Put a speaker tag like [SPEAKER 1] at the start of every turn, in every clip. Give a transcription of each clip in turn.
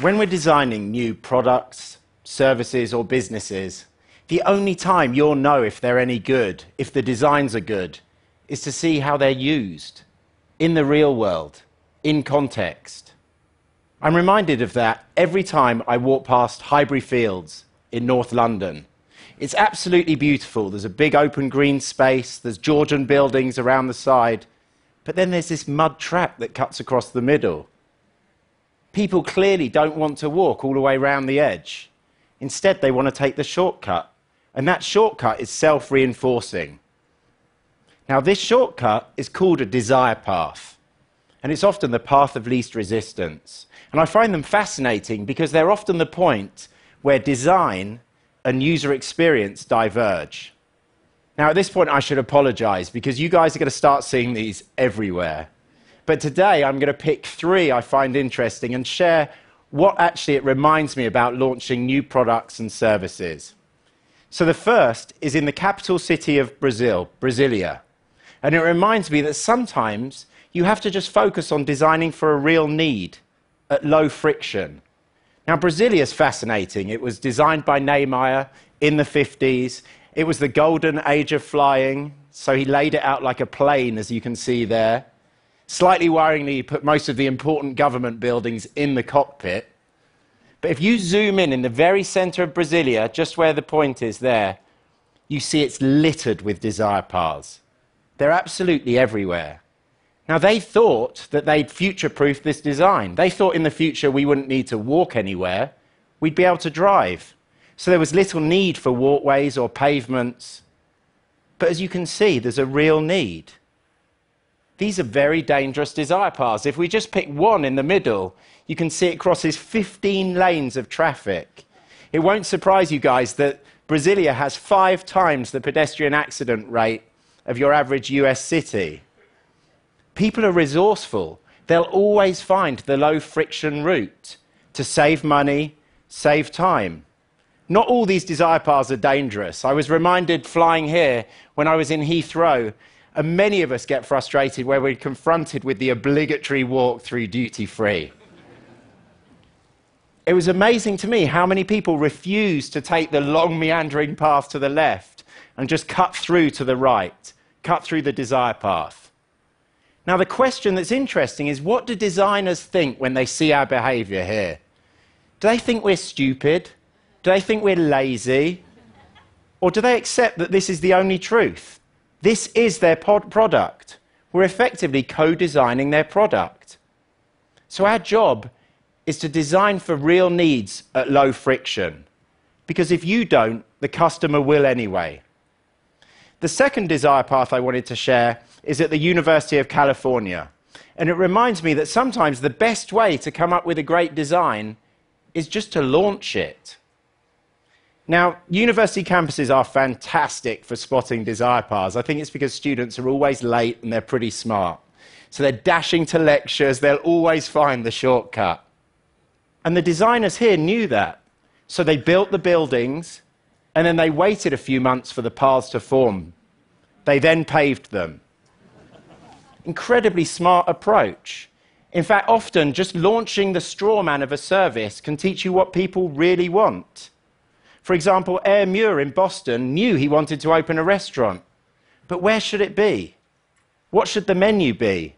[SPEAKER 1] When we're designing new products, services, or businesses, the only time you'll know if they're any good, if the designs are good, is to see how they're used in the real world, in context. I'm reminded of that every time I walk past Highbury Fields in North London. It's absolutely beautiful. There's a big open green space, there's Georgian buildings around the side, but then there's this mud track that cuts across the middle people clearly don't want to walk all the way around the edge. Instead, they want to take the shortcut. And that shortcut is self reinforcing. Now, this shortcut is called a desire path. And it's often the path of least resistance. And I find them fascinating because they're often the point where design and user experience diverge. Now, at this point, I should apologize because you guys are going to start seeing these everywhere. But today I'm going to pick three I find interesting and share what actually it reminds me about launching new products and services. So the first is in the capital city of Brazil, Brasilia. And it reminds me that sometimes you have to just focus on designing for a real need at low friction. Now, Brasilia is fascinating. It was designed by Niemeyer in the 50s. It was the golden age of flying, so he laid it out like a plane, as you can see there. Slightly worryingly, he put most of the important government buildings in the cockpit. But if you zoom in in the very center of Brasilia, just where the point is there, you see it's littered with desire paths. They're absolutely everywhere. Now, they thought that they'd future proof this design. They thought in the future we wouldn't need to walk anywhere, we'd be able to drive. So there was little need for walkways or pavements. But as you can see, there's a real need. These are very dangerous desire paths. If we just pick one in the middle, you can see it crosses 15 lanes of traffic. It won't surprise you guys that Brasilia has five times the pedestrian accident rate of your average US city. People are resourceful. They'll always find the low friction route to save money, save time. Not all these desire paths are dangerous. I was reminded flying here when I was in Heathrow and many of us get frustrated where we're confronted with the obligatory walk through duty free. It was amazing to me how many people refused to take the long meandering path to the left and just cut through to the right, cut through the desire path. Now, the question that's interesting is what do designers think when they see our behavior here? Do they think we're stupid? Do they think we're lazy? Or do they accept that this is the only truth? This is their product. We're effectively co designing their product. So our job is to design for real needs at low friction. Because if you don't, the customer will anyway. The second desire path I wanted to share is at the University of California. And it reminds me that sometimes the best way to come up with a great design is just to launch it. Now, university campuses are fantastic for spotting desire paths. I think it's because students are always late and they're pretty smart. So they're dashing to lectures, they'll always find the shortcut. And the designers here knew that. So they built the buildings and then they waited a few months for the paths to form. They then paved them. Incredibly smart approach. In fact, often just launching the straw man of a service can teach you what people really want. For example, Ayr Muir in Boston knew he wanted to open a restaurant. But where should it be? What should the menu be?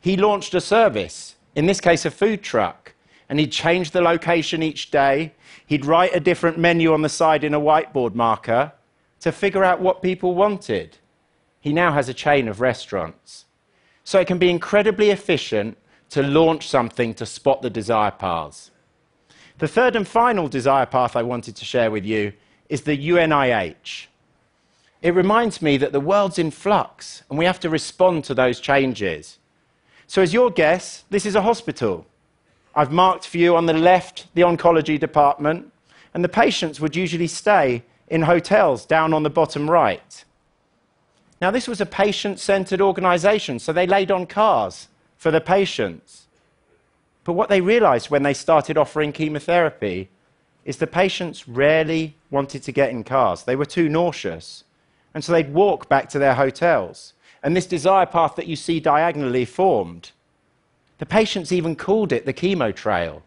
[SPEAKER 1] He launched a service, in this case, a food truck, and he'd change the location each day. He'd write a different menu on the side in a whiteboard marker to figure out what people wanted. He now has a chain of restaurants. So it can be incredibly efficient to launch something to spot the desire paths. The third and final desire path I wanted to share with you is the UNIH. It reminds me that the world's in flux and we have to respond to those changes. So, as your guess, this is a hospital. I've marked for you on the left the oncology department, and the patients would usually stay in hotels down on the bottom right. Now, this was a patient centered organization, so they laid on cars for the patients. But what they realized when they started offering chemotherapy is the patients rarely wanted to get in cars. They were too nauseous. And so they'd walk back to their hotels. And this desire path that you see diagonally formed, the patients even called it the chemo trail.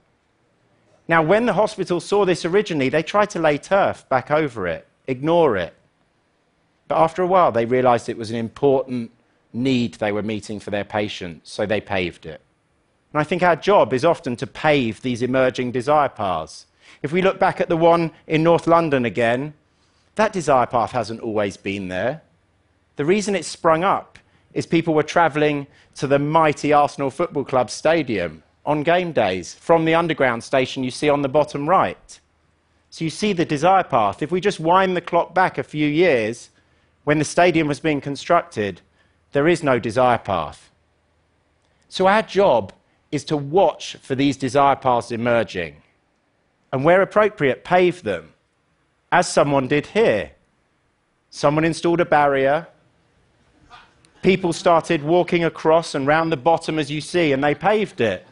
[SPEAKER 1] Now, when the hospital saw this originally, they tried to lay turf back over it, ignore it. But after a while, they realized it was an important need they were meeting for their patients, so they paved it. And I think our job is often to pave these emerging desire paths. If we look back at the one in North London again, that desire path hasn't always been there. The reason it sprung up is people were travelling to the mighty Arsenal Football Club stadium on game days from the underground station you see on the bottom right. So you see the desire path. If we just wind the clock back a few years, when the stadium was being constructed, there is no desire path. So our job is to watch for these desire paths emerging and, where appropriate, pave them, as someone did here. Someone installed a barrier. People started walking across and round the bottom, as you see, and they paved it.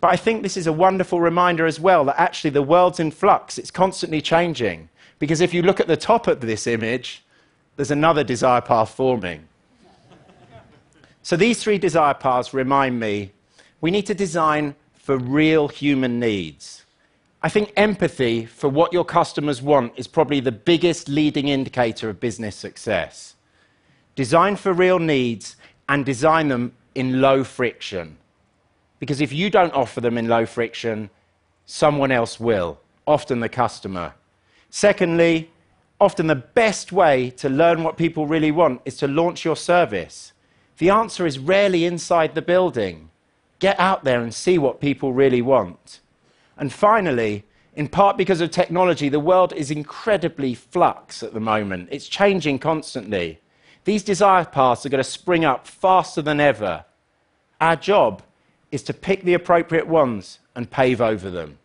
[SPEAKER 1] But I think this is a wonderful reminder as well that actually the world's in flux, it's constantly changing. Because if you look at the top of this image, there's another desire path forming. So these three desire paths remind me we need to design for real human needs. I think empathy for what your customers want is probably the biggest leading indicator of business success. Design for real needs and design them in low friction. Because if you don't offer them in low friction, someone else will, often the customer. Secondly, often the best way to learn what people really want is to launch your service. The answer is rarely inside the building. Get out there and see what people really want. And finally, in part because of technology, the world is incredibly flux at the moment. It's changing constantly. These desire paths are going to spring up faster than ever. Our job is to pick the appropriate ones and pave over them.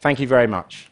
[SPEAKER 1] Thank you very much.